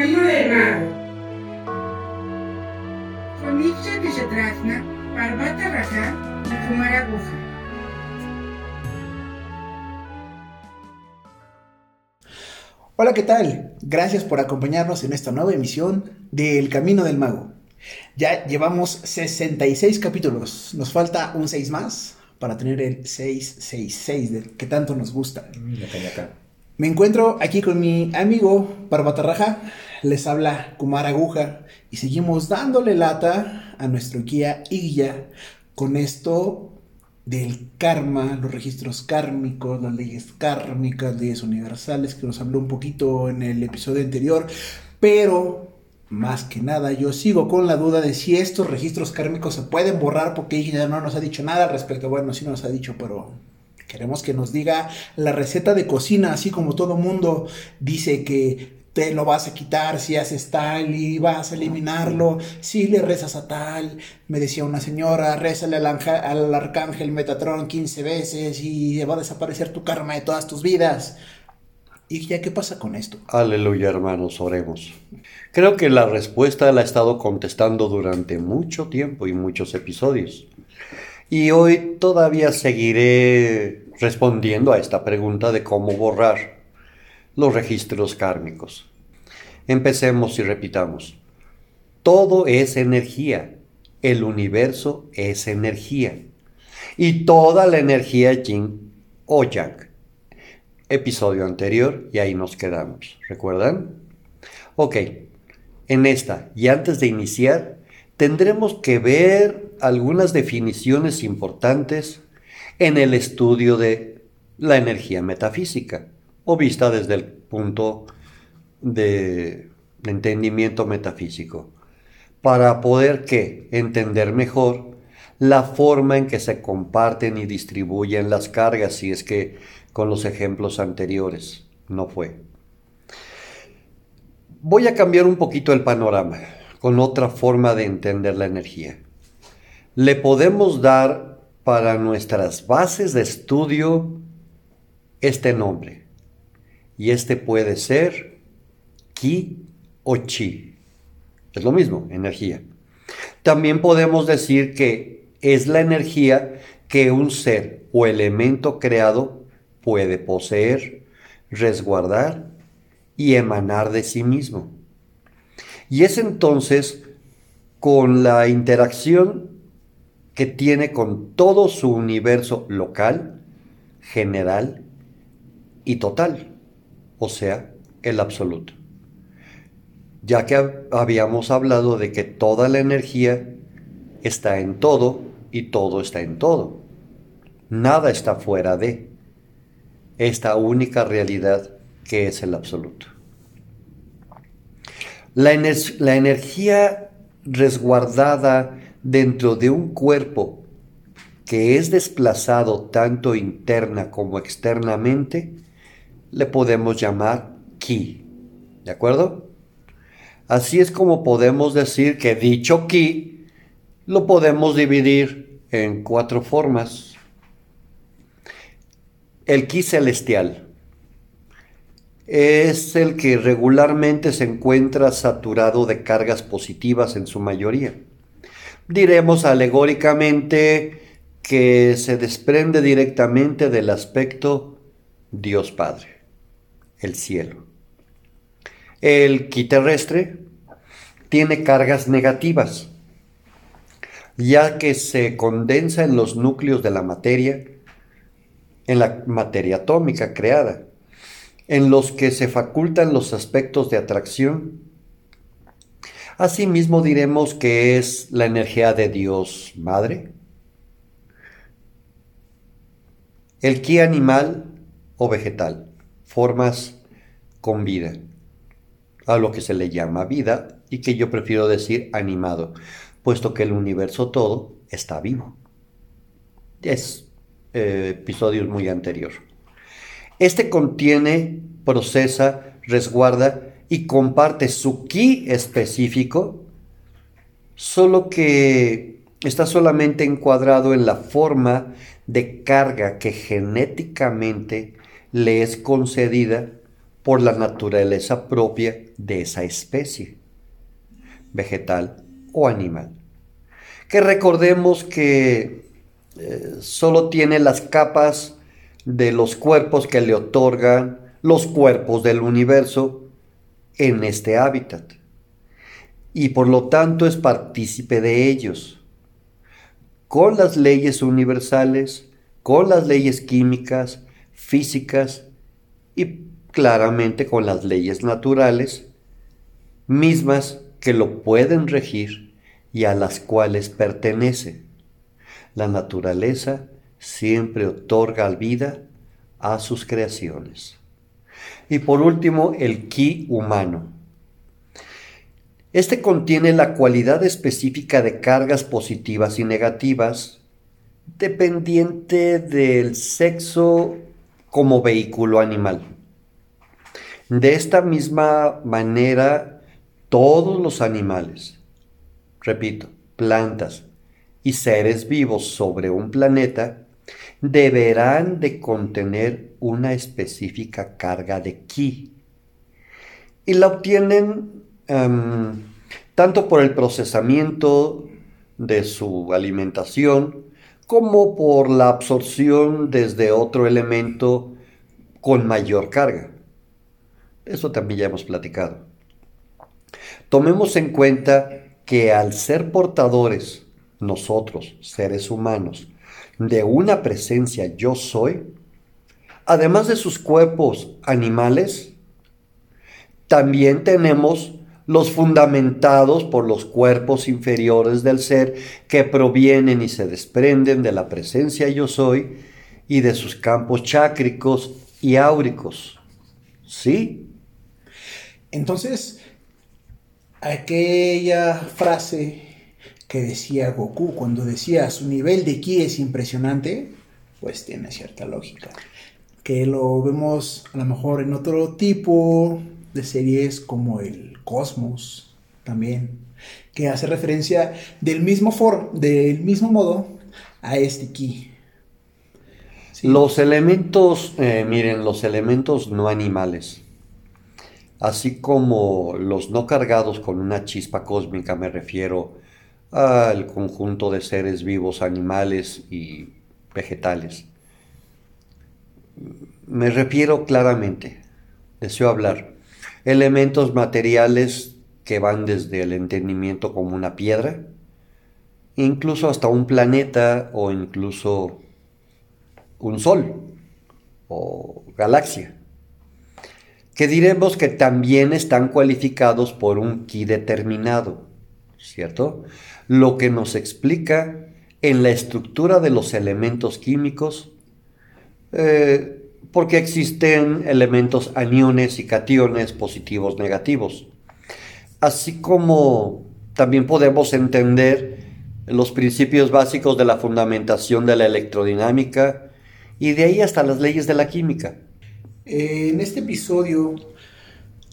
Camino del Mago. Con Iksha Kishatrasna, Parvata Raja y Kumara Guha. Hola, ¿qué tal? Gracias por acompañarnos en esta nueva emisión de El Camino del Mago. Ya llevamos 66 capítulos. Nos falta un 6 más para tener el 666 del que tanto nos gusta. Me encuentro aquí con mi amigo Parvatarraja. Les habla Kumar Aguja y seguimos dándole lata a nuestro guía Igya con esto del karma, los registros kármicos, las leyes kármicas, leyes universales, que nos habló un poquito en el episodio anterior, pero más que nada yo sigo con la duda de si estos registros kármicos se pueden borrar porque ella no nos ha dicho nada al respecto. Bueno, sí nos ha dicho, pero queremos que nos diga la receta de cocina, así como todo mundo dice que te lo vas a quitar si haces tal y vas a eliminarlo, si le rezas a tal, me decía una señora, rézale al, al arcángel Metatron 15 veces y va a desaparecer tu karma de todas tus vidas. ¿Y ya qué pasa con esto? Aleluya, hermanos, oremos. Creo que la respuesta la he estado contestando durante mucho tiempo y muchos episodios. Y hoy todavía seguiré respondiendo a esta pregunta de cómo borrar los registros kármicos. Empecemos y repitamos. Todo es energía. El universo es energía. Y toda la energía yin o yang episodio anterior y ahí nos quedamos. ¿Recuerdan? Ok, en esta y antes de iniciar, tendremos que ver algunas definiciones importantes en el estudio de la energía metafísica o vista desde el punto de entendimiento metafísico para poder que entender mejor la forma en que se comparten y distribuyen las cargas si es que con los ejemplos anteriores. No fue. Voy a cambiar un poquito el panorama con otra forma de entender la energía. Le podemos dar para nuestras bases de estudio este nombre. Y este puede ser Ki o Chi. Es lo mismo, energía. También podemos decir que es la energía que un ser o elemento creado puede poseer, resguardar y emanar de sí mismo. Y es entonces con la interacción que tiene con todo su universo local, general y total, o sea, el absoluto. Ya que habíamos hablado de que toda la energía está en todo y todo está en todo. Nada está fuera de esta única realidad que es el absoluto. La, la energía resguardada dentro de un cuerpo que es desplazado tanto interna como externamente, le podemos llamar ki. ¿De acuerdo? Así es como podemos decir que dicho ki lo podemos dividir en cuatro formas el ki celestial es el que regularmente se encuentra saturado de cargas positivas en su mayoría. Diremos alegóricamente que se desprende directamente del aspecto Dios Padre, el cielo. El ki terrestre tiene cargas negativas, ya que se condensa en los núcleos de la materia en la materia atómica creada, en los que se facultan los aspectos de atracción. Asimismo diremos que es la energía de Dios Madre, el ki animal o vegetal, formas con vida, a lo que se le llama vida y que yo prefiero decir animado, puesto que el universo todo está vivo. Es eh, episodios muy anterior. Este contiene, procesa, resguarda y comparte su ki específico, solo que está solamente encuadrado en la forma de carga que genéticamente le es concedida por la naturaleza propia de esa especie, vegetal o animal. Que recordemos que eh, solo tiene las capas de los cuerpos que le otorgan los cuerpos del universo en este hábitat y por lo tanto es partícipe de ellos, con las leyes universales, con las leyes químicas, físicas y claramente con las leyes naturales, mismas que lo pueden regir y a las cuales pertenece. La naturaleza siempre otorga vida a sus creaciones. Y por último, el ki humano. Este contiene la cualidad específica de cargas positivas y negativas, dependiente del sexo como vehículo animal. De esta misma manera, todos los animales, repito, plantas y seres vivos sobre un planeta deberán de contener una específica carga de ki y la obtienen em, tanto por el procesamiento de su alimentación como por la absorción desde otro elemento con mayor carga. Eso también ya hemos platicado. Tomemos en cuenta que al ser portadores, nosotros, seres humanos, de una presencia yo soy, además de sus cuerpos animales, también tenemos los fundamentados por los cuerpos inferiores del ser que provienen y se desprenden de la presencia yo soy y de sus campos chácricos y áuricos. ¿Sí? Entonces, aquella frase que decía Goku cuando decía su nivel de ki es impresionante, pues tiene cierta lógica. Que lo vemos a lo mejor en otro tipo de series como el Cosmos también, que hace referencia del mismo, for del mismo modo a este ki. Los elementos, eh, miren, los elementos no animales, así como los no cargados con una chispa cósmica, me refiero al conjunto de seres vivos, animales y vegetales. Me refiero claramente, deseo hablar, elementos materiales que van desde el entendimiento como una piedra, incluso hasta un planeta o incluso un sol o galaxia, que diremos que también están cualificados por un ki determinado, ¿cierto? lo que nos explica en la estructura de los elementos químicos, eh, porque existen elementos aniones y cationes positivos, negativos. Así como también podemos entender los principios básicos de la fundamentación de la electrodinámica y de ahí hasta las leyes de la química. En este episodio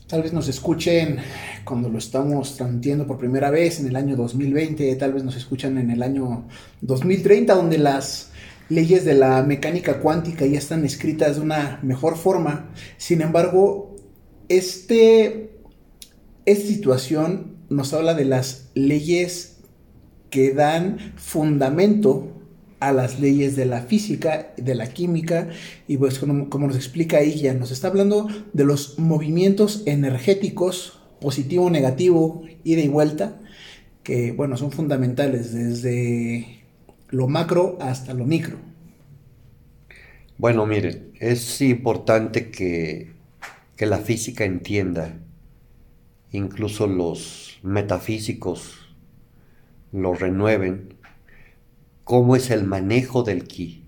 Tal vez nos escuchen cuando lo estamos transmitiendo por primera vez en el año 2020, tal vez nos escuchan en el año 2030, donde las leyes de la mecánica cuántica ya están escritas de una mejor forma. Sin embargo, este, esta situación nos habla de las leyes que dan fundamento a las leyes de la física, de la química, y pues como, nos explica ella, nos está hablando de los movimientos energéticos, positivo, negativo, ida y vuelta, que bueno, son fundamentales desde lo macro hasta lo micro. Bueno, miren, es importante que, que la física entienda, incluso los metafísicos lo renueven, cómo es el manejo del ki.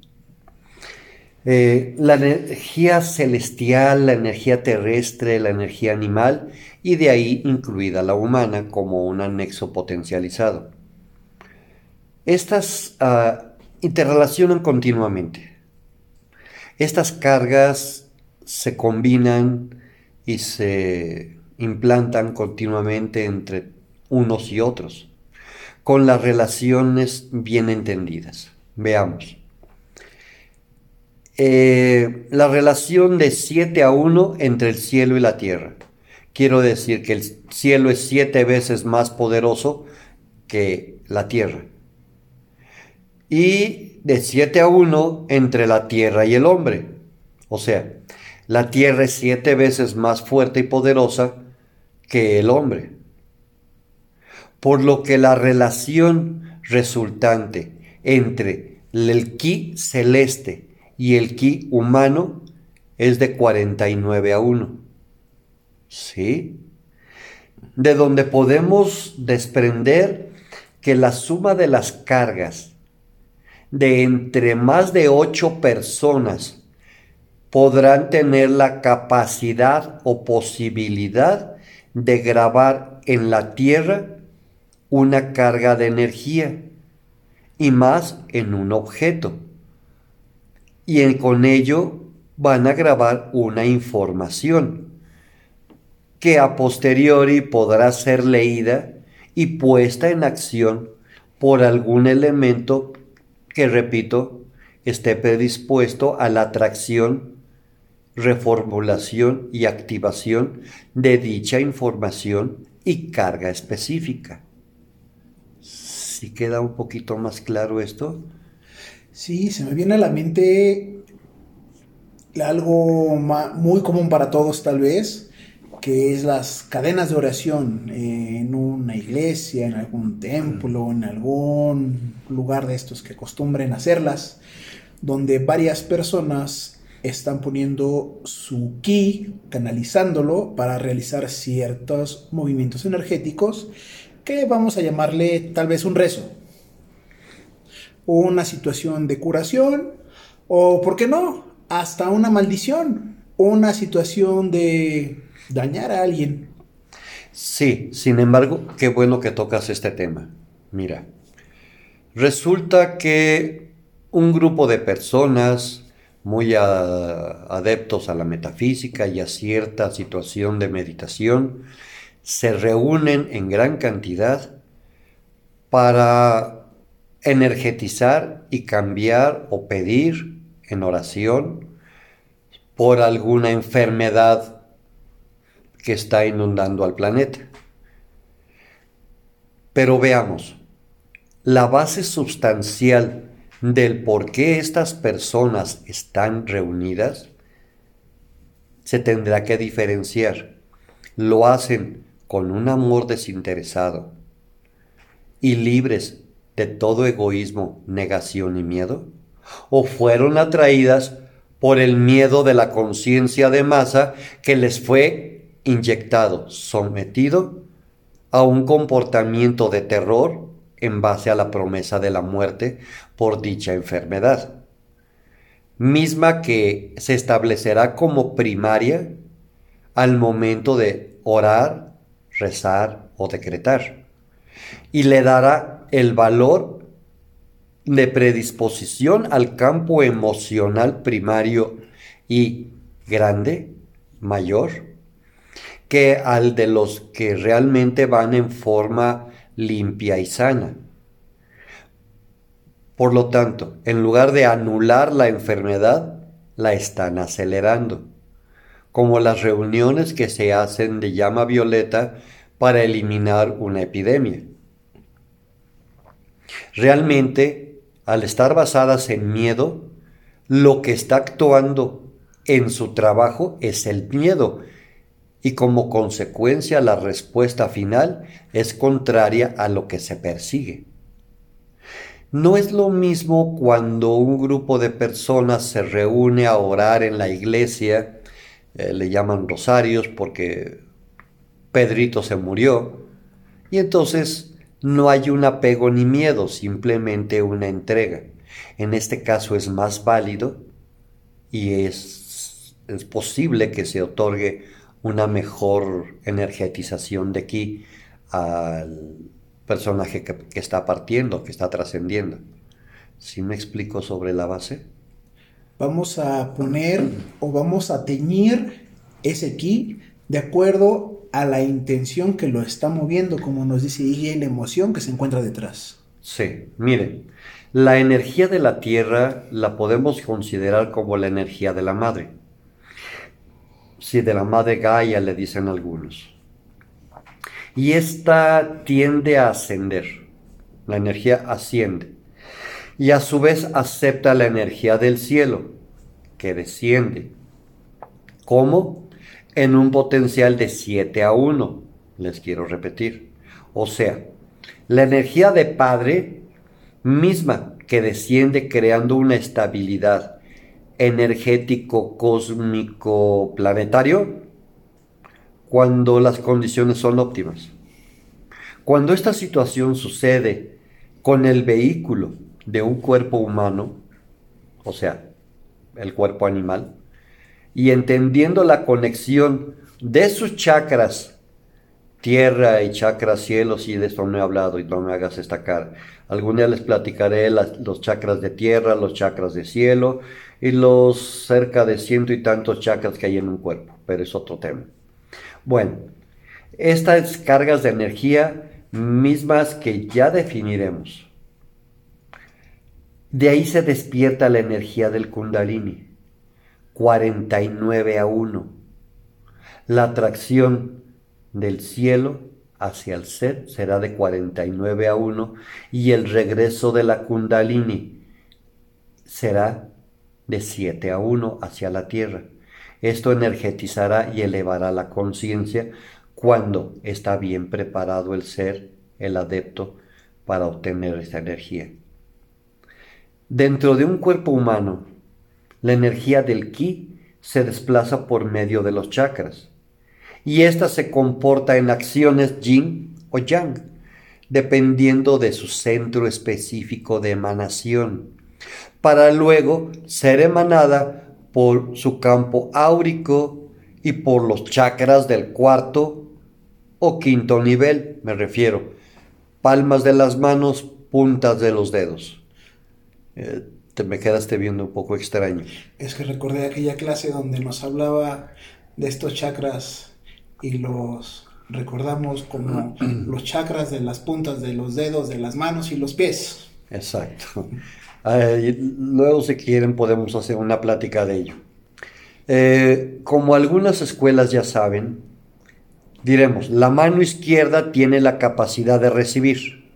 Eh, la energía celestial, la energía terrestre, la energía animal y de ahí incluida la humana como un anexo potencializado. Estas uh, interrelacionan continuamente. Estas cargas se combinan y se implantan continuamente entre unos y otros con las relaciones bien entendidas. Veamos. eh, la relación de 7 a 1 entre el cielo y la tierra. Quiero decir que el cielo es siete veces más poderoso que la tierra. Y de 7 a 1 entre la tierra y el hombre. O sea, la tierra es siete veces más fuerte y poderosa que el hombre. Por lo que la relación resultante entre el ki celeste y el ki humano es de 49 a 1. ¿Sí? De donde podemos desprender que la suma de las cargas de entre más de ocho personas podrán tener la capacidad o posibilidad de grabar en la Tierra una carga de energía y más en un objeto. Y con ello van a grabar una información que a posteriori podrá ser leída y puesta en acción por algún elemento que, repito, esté predispuesto a la atracción, reformulación y activación de dicha información y carga específica. ¿Sí queda un poquito más claro esto? Sí, se me viene a la mente algo muy común para todos tal vez, que es las cadenas de oración en una iglesia, en algún templo, en algún lugar de estos que acostumbren hacerlas, donde varias personas están poniendo su ki, canalizándolo para realizar ciertos movimientos energéticos que vamos a llamarle tal vez un rezo, una situación de curación o, ¿por qué no?, hasta una maldición, una situación de dañar a alguien. Sí, sin embargo, qué bueno que tocas este tema. Mira, resulta que un grupo de personas muy adeptos a la metafísica y a cierta situación de meditación se reúnen en gran cantidad para energetizar y cambiar o pedir en oración por alguna enfermedad que está inundando al planeta. Pero veamos, la base sustancial del por qué estas personas están reunidas se tendrá que diferenciar. Lo hacen con un amor desinteresado y libres de todo egoísmo, negación y miedo? ¿O fueron atraídas por el miedo de la conciencia de masa que les fue inyectado, sometido a un comportamiento de terror en base a la promesa de la muerte por dicha enfermedad, misma que se establecerá como primaria al momento de orar rezar o decretar. Y le dará el valor de predisposición al campo emocional primario y grande, mayor, que al de los que realmente van en forma limpia y sana. Por lo tanto, en lugar de anular la enfermedad, la están acelerando como las reuniones que se hacen de llama violeta para eliminar una epidemia. Realmente, al estar basadas en miedo, lo que está actuando en su trabajo es el miedo y como consecuencia la respuesta final es contraria a lo que se persigue. No es lo mismo cuando un grupo de personas se reúne a orar en la iglesia eh, le llaman rosarios porque Pedrito se murió. Y entonces no hay un apego ni miedo, simplemente una entrega. En este caso es más válido y es, es posible que se otorgue una mejor energetización de aquí al personaje que, que está partiendo, que está trascendiendo. ¿Sí me explico sobre la base? vamos a poner o vamos a teñir ese ki de acuerdo a la intención que lo está moviendo, como nos dice y la emoción que se encuentra detrás. Sí, miren, La energía de la Tierra la podemos considerar como la energía de la madre. Sí, de la madre Gaia le dicen algunos. Y esta tiende a ascender. La energía asciende. Y a su vez acepta la energía del cielo, que desciende. ¿Cómo? En un potencial de 7 a 1. Les quiero repetir. O sea, la energía de Padre misma que desciende creando una estabilidad energético cósmico planetario cuando las condiciones son óptimas. Cuando esta situación sucede con el vehículo de un cuerpo humano, o sea, el cuerpo animal, y entendiendo la conexión de sus chakras tierra y chakras cielos, y de esto no he hablado y no me hagas esta cara. Algún día les platicaré los chakras de tierra, los chakras de cielo y los cerca de ciento y tantos chakras que hay en un cuerpo, pero es otro tema. Bueno, estas cargas de energía mismas que ya definiremos. De ahí se despierta la energía del kundalini, 49 a 1. La atracción del cielo hacia el ser será de 49 a 1 y el regreso de la kundalini será de 7 a 1 hacia la tierra. Esto energetizará y elevará la conciencia cuando está bien preparado el ser, el adepto, para obtener esta energía. Dentro de un cuerpo humano, la energía del ki se desplaza por medio de los chakras y ésta se comporta en acciones yin o yang, dependiendo de su centro específico de emanación, para luego ser emanada por su campo áurico y por los chakras del cuarto o quinto nivel, me refiero, palmas de las manos, puntas de los dedos. Eh, te me quedaste viendo un poco extraño. Es que recordé aquella clase donde nos hablaba de estos chakras y los recordamos como los chakras de las puntas de los dedos, de las manos y los pies. Exacto. Luego si quieren podemos hacer una plática de ello. Eh, como algunas escuelas ya saben, diremos, la mano izquierda tiene la capacidad de recibir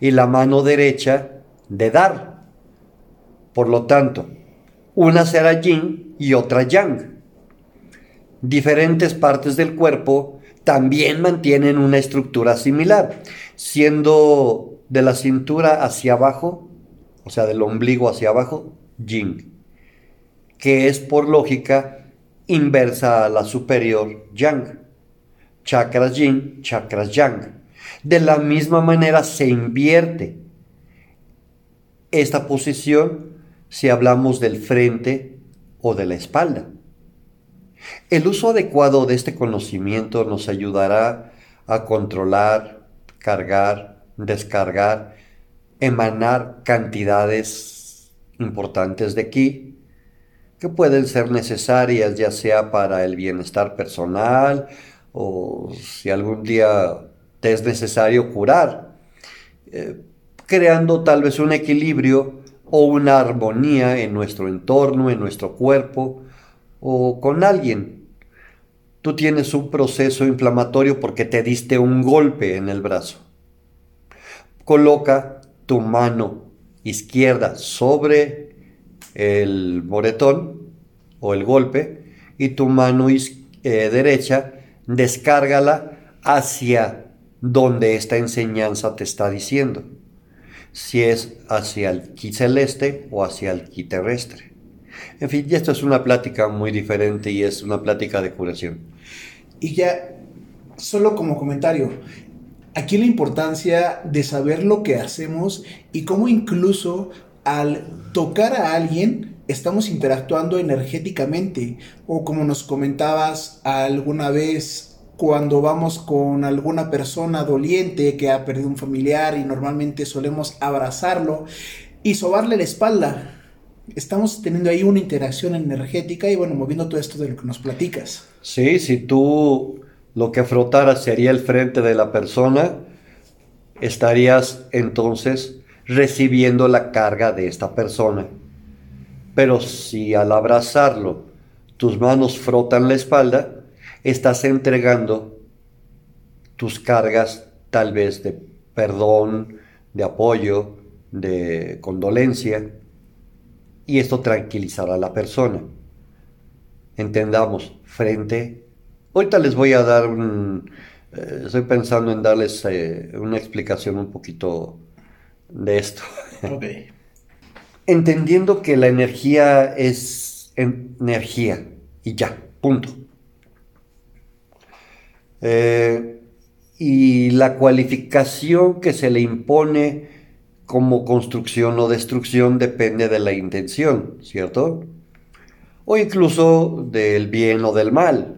y la mano derecha de dar. Por lo tanto, una será yin y otra yang diferentes partes del cuerpo también mantienen una estructura similar, siendo de la cintura hacia abajo, o sea, del ombligo hacia abajo, yin, que es por lógica inversa a la superior yang. Chakras yin, chakras yang. De la misma manera se invierte esta posición si hablamos del frente o de la espalda. El uso adecuado de este conocimiento nos ayudará a controlar, cargar, descargar, emanar cantidades importantes de ki que pueden ser necesarias ya sea para el bienestar personal o si algún día te es necesario curar, eh, creando tal vez un equilibrio o una armonía en nuestro entorno, en nuestro cuerpo, o con alguien. Tú tienes un proceso inflamatorio porque te diste un golpe en el brazo. Coloca tu mano izquierda sobre el moretón o el golpe y tu mano eh, derecha descárgala hacia donde esta enseñanza te está diciendo. Si es hacia el ki celeste o hacia el ki terrestre. En fin, y esto es una plática muy diferente y es una plática de curación. Y ya, solo como comentario, aquí la importancia de saber lo que hacemos y cómo incluso al tocar a alguien estamos interactuando energéticamente o como nos comentabas alguna vez cuando vamos con alguna persona doliente que ha perdido un familiar y normalmente solemos abrazarlo y sobarle la espalda estamos teniendo ahí una interacción energética y bueno, moviendo todo esto de lo que nos platicas. Sí, si tú lo que frotaras sería el frente de la persona, estarías entonces recibiendo la carga de esta persona. Pero si al abrazarlo tus manos frotan la espalda, estás entregando tus cargas tal vez de perdón, de apoyo, de condolencia, y esto tranquilizará a la persona. Entendamos, frente... Ahorita les voy a dar un... Eh, estoy pensando en darles eh, una explicación un poquito de esto. Ok. Entendiendo que la energía es energía y ya, punto. Eh, y la cualificación que se le impone como construcción o destrucción depende de la intención, ¿cierto? O incluso del bien o del mal.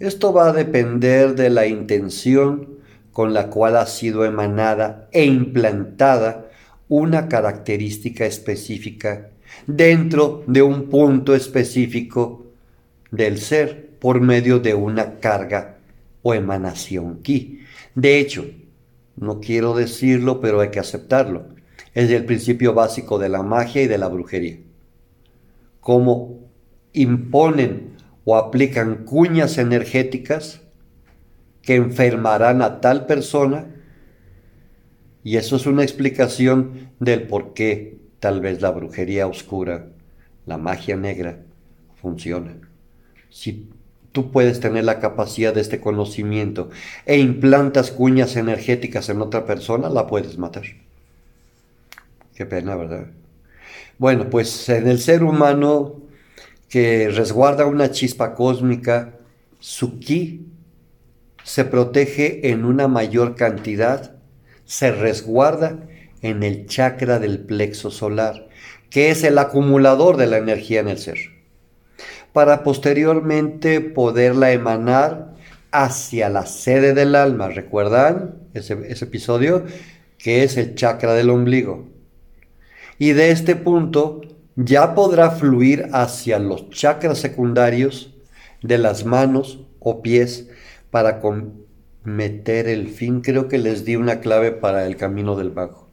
Esto va a depender de la intención con la cual ha sido emanada e implantada una característica específica dentro de un punto específico del ser por medio de una carga o emanación ki. De hecho, no quiero decirlo, pero hay que aceptarlo. Es el principio básico de la magia y de la brujería. Cómo imponen o aplican cuñas energéticas que enfermarán a tal persona y eso es una explicación del por qué tal vez la brujería oscura, la magia negra, funciona. Si tú puedes tener la capacidad de este conocimiento e implantas cuñas energéticas en otra persona, la puedes matar. Qué pena, ¿verdad? Bueno, pues en el ser humano que resguarda una chispa cósmica, su ki se protege en una mayor cantidad, se resguarda en el chakra del plexo solar, que es el acumulador de la energía en el ser para posteriormente poderla emanar hacia la sede del alma. ¿Recuerdan ese, episodio? Que es el chakra del ombligo. Y de este punto ya podrá fluir hacia los chakras secundarios de las manos o pies para cometer el fin. Creo que les di una clave para el camino del vago.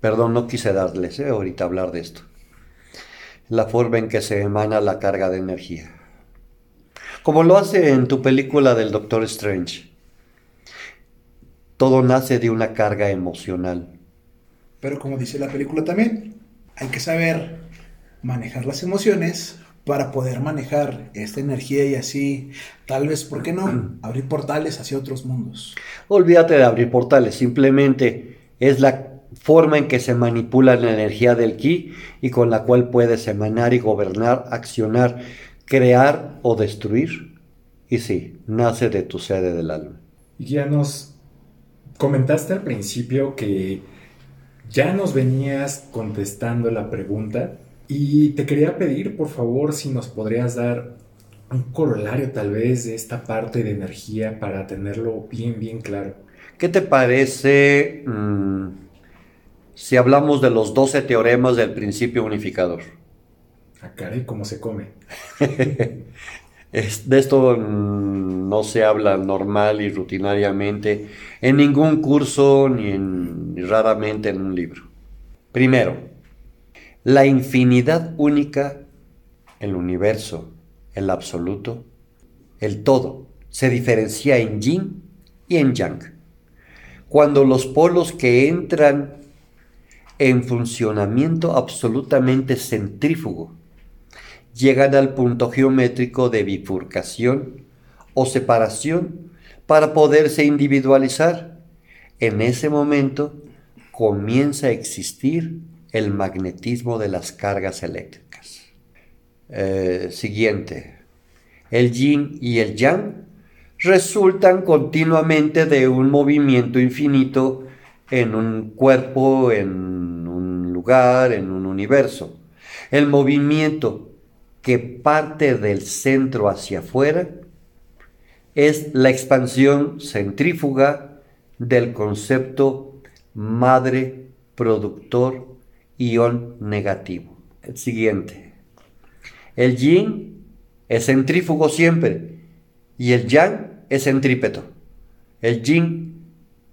Perdón, no quise darles ¿eh? ahorita hablar de esto la forma en que se emana la carga de energía. Como lo hace en tu película del Doctor Strange. Todo nace de una carga emocional. Pero como dice la película también, hay que saber manejar las emociones para poder manejar esta energía y así, tal vez, ¿por qué no? Abrir portales hacia otros mundos. Olvídate de abrir portales, simplemente es la forma en que se manipula la energía del ki y con la cual puedes emanar y gobernar, accionar, crear o destruir. Y sí, nace de tu sede del alma. Y ya nos comentaste al principio que ya nos venías contestando la pregunta y te quería pedir, por favor, si nos podrías dar un corolario tal vez de esta parte de energía para tenerlo bien, bien claro. ¿Qué te parece? Mm, si hablamos de los 12 teoremas del principio unificador. Ah, caray, ¿cómo se come? de esto mm, no se habla normal y rutinariamente en ningún curso ni, ni raramente en un libro. Primero, la infinidad única, el universo, el absoluto, el todo, se diferencia en yin y en yang. Cuando los polos que entran en funcionamiento absolutamente centrífugo. Llegan al punto geométrico de bifurcación o separación para poderse individualizar. En ese momento comienza a existir el magnetismo de las cargas eléctricas. Eh, siguiente. El yin y el yang resultan continuamente de un movimiento infinito en un cuerpo, en un lugar, en un universo. El movimiento que parte del centro hacia afuera es la expansión centrífuga del concepto madre productor ion negativo. El siguiente. El yin es centrífugo siempre y el yang es centrípeto. El yin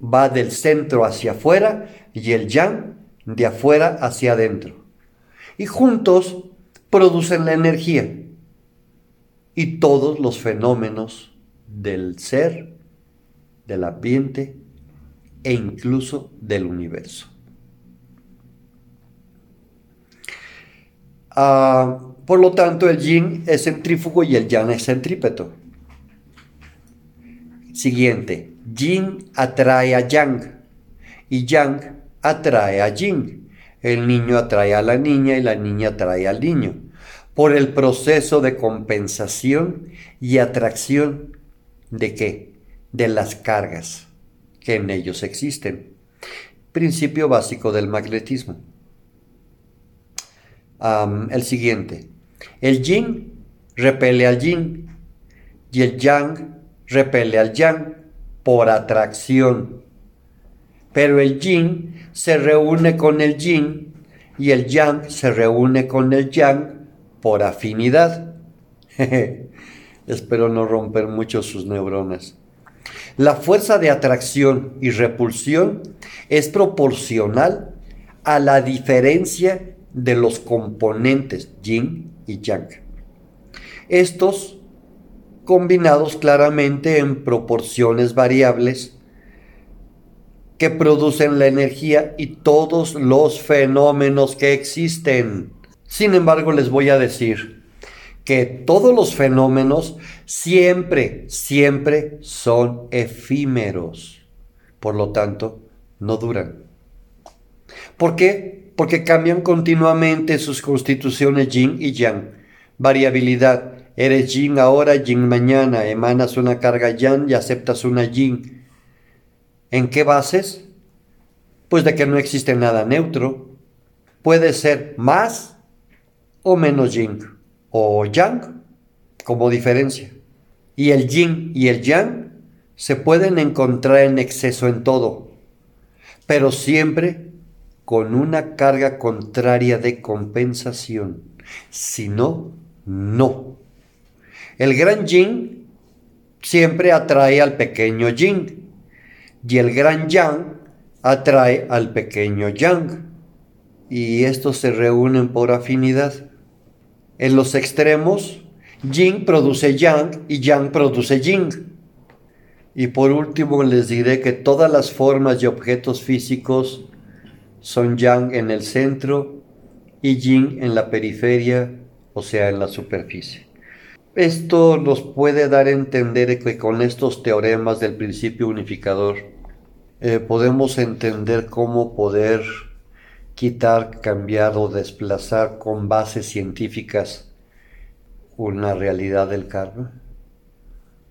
va del centro hacia afuera, y el yang de afuera hacia adentro. Y juntos producen la energía y todos los fenómenos del ser, del ambiente e incluso del universo. Ah, por lo tanto, el yin es centrífugo y el yang es centrípeto. Siguiente, yin atrae a yang y yang atrae a yin. El niño atrae a la niña y la niña atrae al niño por el proceso de compensación y atracción de qué? De las cargas que en ellos existen. Principio básico del magnetismo. el siguiente. El yin repele al yin y el yang repele al yang por atracción. Pero el yin se reúne con el yin y el yang se reúne con el yang por afinidad. Espero no romper mucho sus neuronas. La fuerza de atracción y repulsión es proporcional a la diferencia de los componentes yin y yang. Estos combinados claramente en proporciones variables que producen la energía y todos los fenómenos que existen. Sin embargo, les voy a decir que todos los fenómenos siempre, siempre son efímeros. Por lo tanto, no duran. ¿Por qué? Porque cambian continuamente sus constituciones yin y yang. Variabilidad. Eres yin ahora, yin mañana. Emanas una carga yang y aceptas una yin. ¿En qué bases? Pues de que no existe nada neutro. Puede ser más o menos yin. O yang como diferencia. Y el yin y el yang se pueden encontrar en exceso en todo, pero siempre con una carga contraria de compensación. Si no, no. El gran yin siempre atrae al pequeño yin y el gran yang atrae al pequeño yang y estos se reúnen por afinidad. En los extremos, yin produce yang y yang produce yin. Y por último les diré que todas las formas y objetos físicos son yang en el centro y yin en la periferia, o sea, en la superficie. Esto nos puede dar a entender que con estos teoremas del principio unificador eh, podemos entender cómo poder quitar, cambiar o desplazar con bases científicas una realidad del karma,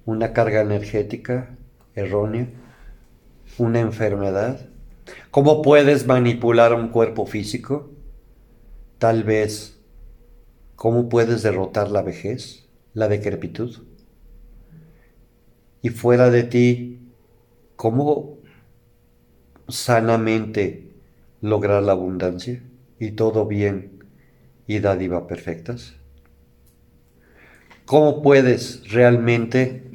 una carga energética errónea, una enfermedad. ¿Cómo puedes manipular un cuerpo físico? Tal vez, ¿cómo puedes derrotar la vejez, la decrepitud? Y fuera de ti, ¿cómo sanamente lograr la abundancia y todo bien y dádiva perfectas? ¿Cómo puedes realmente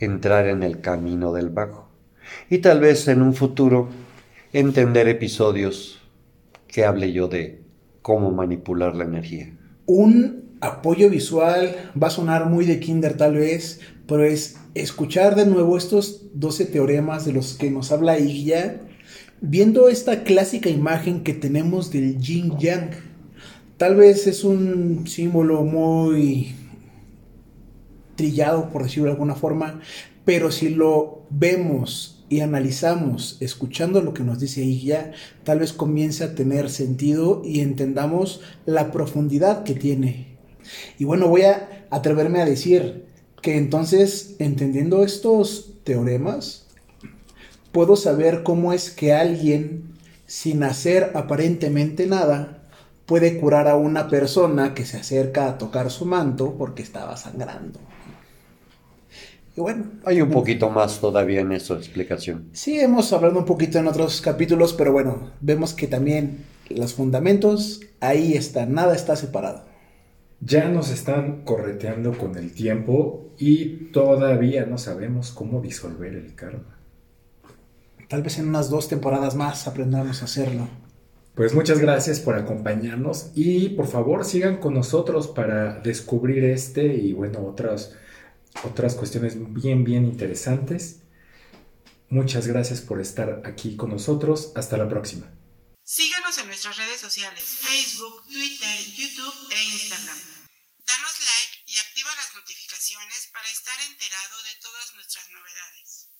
entrar en el camino del vago? Y tal vez en un futuro entender episodios que hable yo de cómo manipular la energía. Un apoyo visual va a sonar muy de kinder tal vez, pero es escuchar de nuevo estos 12 teoremas de los que nos habla Igya viendo esta clásica imagen que tenemos del yin yang, tal vez es un símbolo muy trillado, por decirlo de alguna forma, pero si lo vemos y analizamos, escuchando lo que nos dice Igya, tal vez comience a tener sentido y entendamos la profundidad que tiene. Y bueno, voy a atreverme a decir que entonces, entendiendo estos teoremas, puedo saber cómo es que alguien, sin hacer aparentemente nada, puede curar a una persona que se acerca a tocar su manto porque estaba sangrando. Y bueno, hay un poquito más todavía en esa explicación. Sí, hemos hablado un poquito en otros capítulos, pero bueno, vemos que también los fundamentos ahí están, nada está separado. Ya nos están correteando con el tiempo y todavía no sabemos cómo disolver el karma. Tal vez en unas dos temporadas más aprendamos a hacerlo. Pues muchas gracias por acompañarnos y por favor sigan con nosotros para descubrir este y bueno, otras, otras cuestiones bien, bien interesantes. Muchas gracias por estar aquí con nosotros. Hasta la próxima. Síganos en nuestras redes sociales, Facebook, Twitter, YouTube e Instagram. Danos like y activa las notificaciones para estar enterado de todas nuestras novedades.